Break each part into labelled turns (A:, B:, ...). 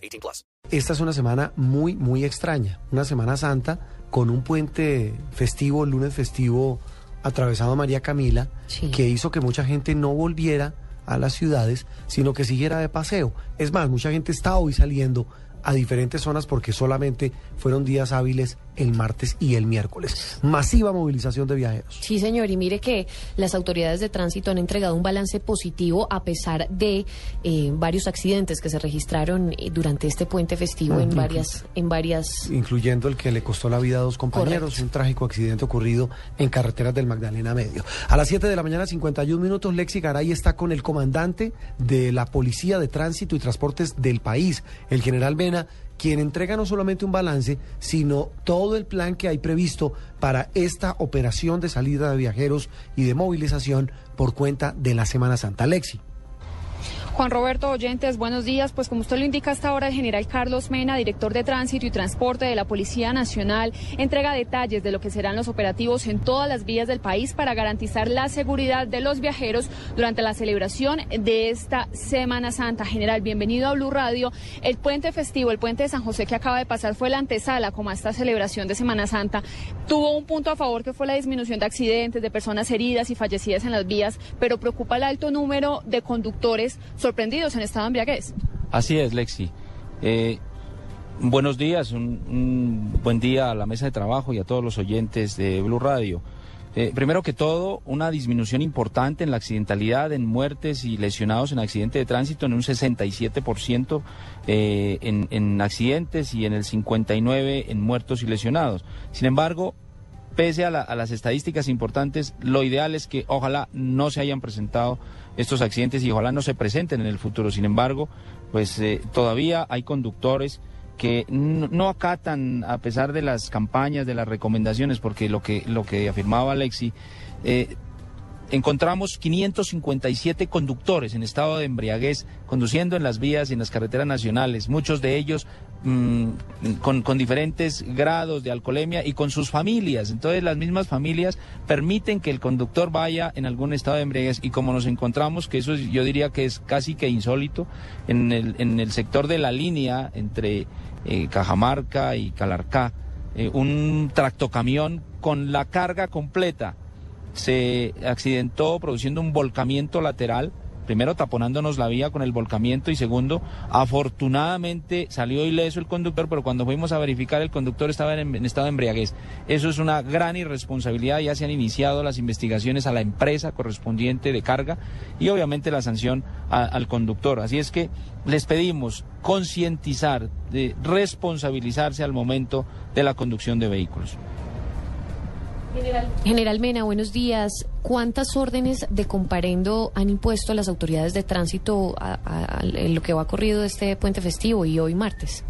A: 18 plus.
B: Esta es una semana muy, muy extraña. Una Semana Santa con un puente festivo, el lunes festivo atravesado a María Camila,
C: Sí.
B: que hizo que mucha gente no volviera a las ciudades, sino que siguiera de paseo. Es más, mucha gente está hoy saliendo a diferentes zonas porque solamente fueron días hábiles el martes y el miércoles. Masiva movilización de viajeros.
C: Sí, señor, y mire que las autoridades de tránsito han entregado un balance positivo a pesar de eh, varios accidentes que se registraron eh, durante este puente festivo en varias, en varias.
B: incluyendo el que le costó la vida a dos compañeros,
C: Correcto.
B: un trágico accidente ocurrido en carreteras del Magdalena Medio. A las 7 de la mañana, 51 minutos, Lexi Garay está con el comandante de la Policía de Tránsito y Transportes del país, el general Mena, quien entrega no solamente un balance, sino todo el plan que hay previsto para esta operación de salida de viajeros y de movilización por cuenta de la Semana Santa. Lexi.
D: Juan Roberto Oyentes, buenos días. Pues como usted lo indica hasta ahora, el general Carlos Mena, director de Tránsito y Transporte de la Policía Nacional, entrega detalles de lo que serán los operativos en todas las vías del país para garantizar la seguridad de los viajeros durante la celebración de esta Semana Santa. General, bienvenido a Blue Radio. El puente festivo, el puente de San José que acaba de pasar fue la antesala como a esta celebración de Semana Santa. Tuvo un punto a favor que fue la disminución de accidentes, de personas heridas y fallecidas en las vías, pero preocupa el alto número de conductores sorprendidos en estado embriaguez.
E: Así es, Lexi. Eh, buenos días, un, un buen día a la mesa de trabajo y a todos los oyentes de Blue Radio. Eh, primero que todo, una disminución importante en la accidentalidad, en muertes y lesionados en accidente de tránsito en un 67% eh, en, en accidentes y en el 59% en muertos y lesionados. Sin embargo, pese a, la- a las estadísticas importantes, lo ideal es que ojalá no se hayan presentado estos accidentes y ojalá no se presenten en el futuro. Sin embargo, pues eh, todavía hay conductores que no, no acatan a pesar de las campañas, de las recomendaciones, porque lo que, lo que afirmaba Alexi, eh, encontramos 557 conductores en estado de embriaguez conduciendo en las vías y en las carreteras nacionales, muchos de ellos mm, con, diferentes grados de alcoholemia y con sus familias. Entonces las mismas familias permiten que el conductor vaya en algún estado de embriaguez y como nos encontramos, que eso es- yo diría que es casi que insólito, en el, en el sector de la línea entre eh, Cajamarca y Calarcá, eh, un tractocamión con la carga completa se accidentó produciendo un volcamiento lateral, primero taponándonos la vía con el volcamiento y segundo, afortunadamente salió ileso el conductor, pero cuando fuimos a verificar el conductor estaba en, estado de embriaguez. Eso es una gran irresponsabilidad, ya se han iniciado las investigaciones a la empresa correspondiente de carga y obviamente la sanción al conductor. Así es que les pedimos concientizar, responsabilizarse al momento de la conducción de vehículos.
C: General Mena, buenos días. ¿Cuántas órdenes de comparendo han impuesto las autoridades de tránsito a- a- a- en lo que va corrido este puente festivo y hoy martes?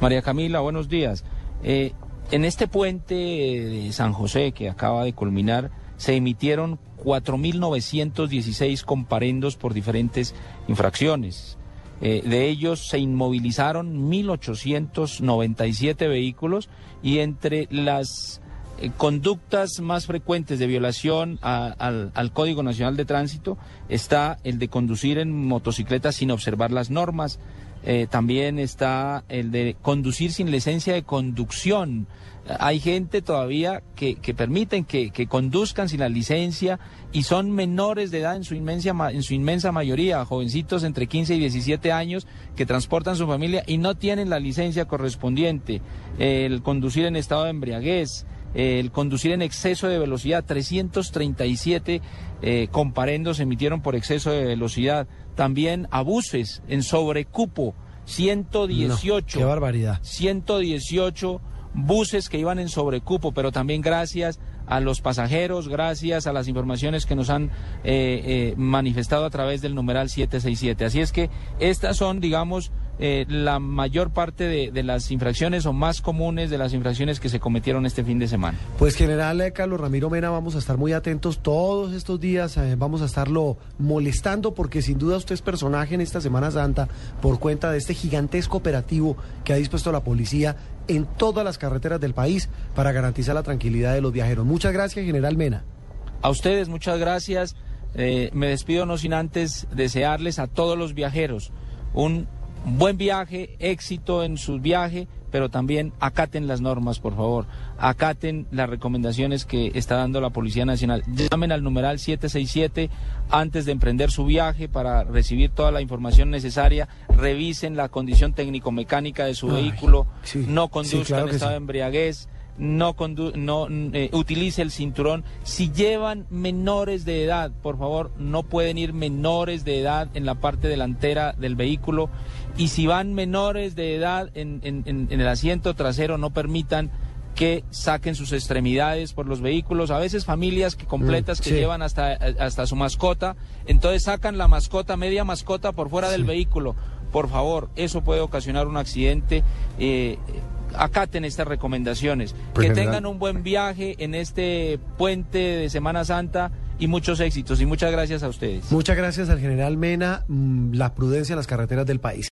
E: María Camila, buenos días. Eh, en este puente de San José que acaba de culminar, se emitieron 4.916 comparendos por diferentes infracciones. Eh, de ellos se inmovilizaron 1.897 vehículos y entre las eh, conductas más frecuentes de violación al, Código Nacional de Tránsito está el de conducir en motocicleta sin observar las normas. Eh, también está el de conducir sin licencia de conducción. Hay gente todavía que, que permiten que, conduzcan sin la licencia y son menores de edad en su, inmensa, en su inmensa mayoría, jovencitos entre 15 y 17 años que transportan su familia y no tienen la licencia correspondiente. El conducir en estado de embriaguez, el conducir en exceso de velocidad, 337 eh, comparendos se emitieron por exceso de velocidad. También abuses en sobrecupo, 118.
B: No, qué barbaridad.
E: 118 buses que iban en sobrecupo, pero también gracias a los pasajeros, gracias a las informaciones que nos han eh, eh, manifestado a través del numeral 767. Así es que estas son, digamos, eh, la mayor parte de, de las infracciones o más comunes de las infracciones que se cometieron este fin de semana.
B: Pues general eh, Carlos Ramiro Mena, vamos a estar muy atentos todos estos días, eh, vamos a estarlo molestando porque sin duda usted es personaje en esta Semana Santa por cuenta de este gigantesco operativo que ha dispuesto la policía en todas las carreteras del país para garantizar la tranquilidad de los viajeros. Muchas gracias, general Mena.
E: A ustedes muchas gracias. Me despido no sin antes desearles a todos los viajeros un buen viaje, éxito en su viaje, pero también acaten las normas, por favor. Acaten las recomendaciones que está dando la Policía Nacional. Llamen al numeral 767 antes de emprender su viaje para recibir toda la información necesaria. Revisen la condición técnico-mecánica de su
B: Ay,
E: vehículo.
B: sí,
E: no
B: sí,
E: conduzcan
B: claro
E: en estado
B: sí.
E: de embriaguez no, condu- no eh, utilice el cinturón. Si llevan menores de edad, por favor, no pueden ir menores de edad en la parte delantera del vehículo. Y si van menores de edad en, en- en- en el asiento trasero, no permitan que saquen sus extremidades por los vehículos. A veces familias que completas
B: Mm,
E: que
B: sí.
E: llevan hasta, hasta su mascota, entonces sacan la mascota, media mascota por fuera del vehículo. Por favor, eso puede ocasionar un accidente. Eh, acaten estas recomendaciones.
B: Pues,
E: que
B: general.
E: tengan un buen viaje en este puente de Semana Santa y muchos éxitos. Y muchas gracias a ustedes.
B: Muchas gracias al general Mena, mm, la prudencia en las carreteras del país.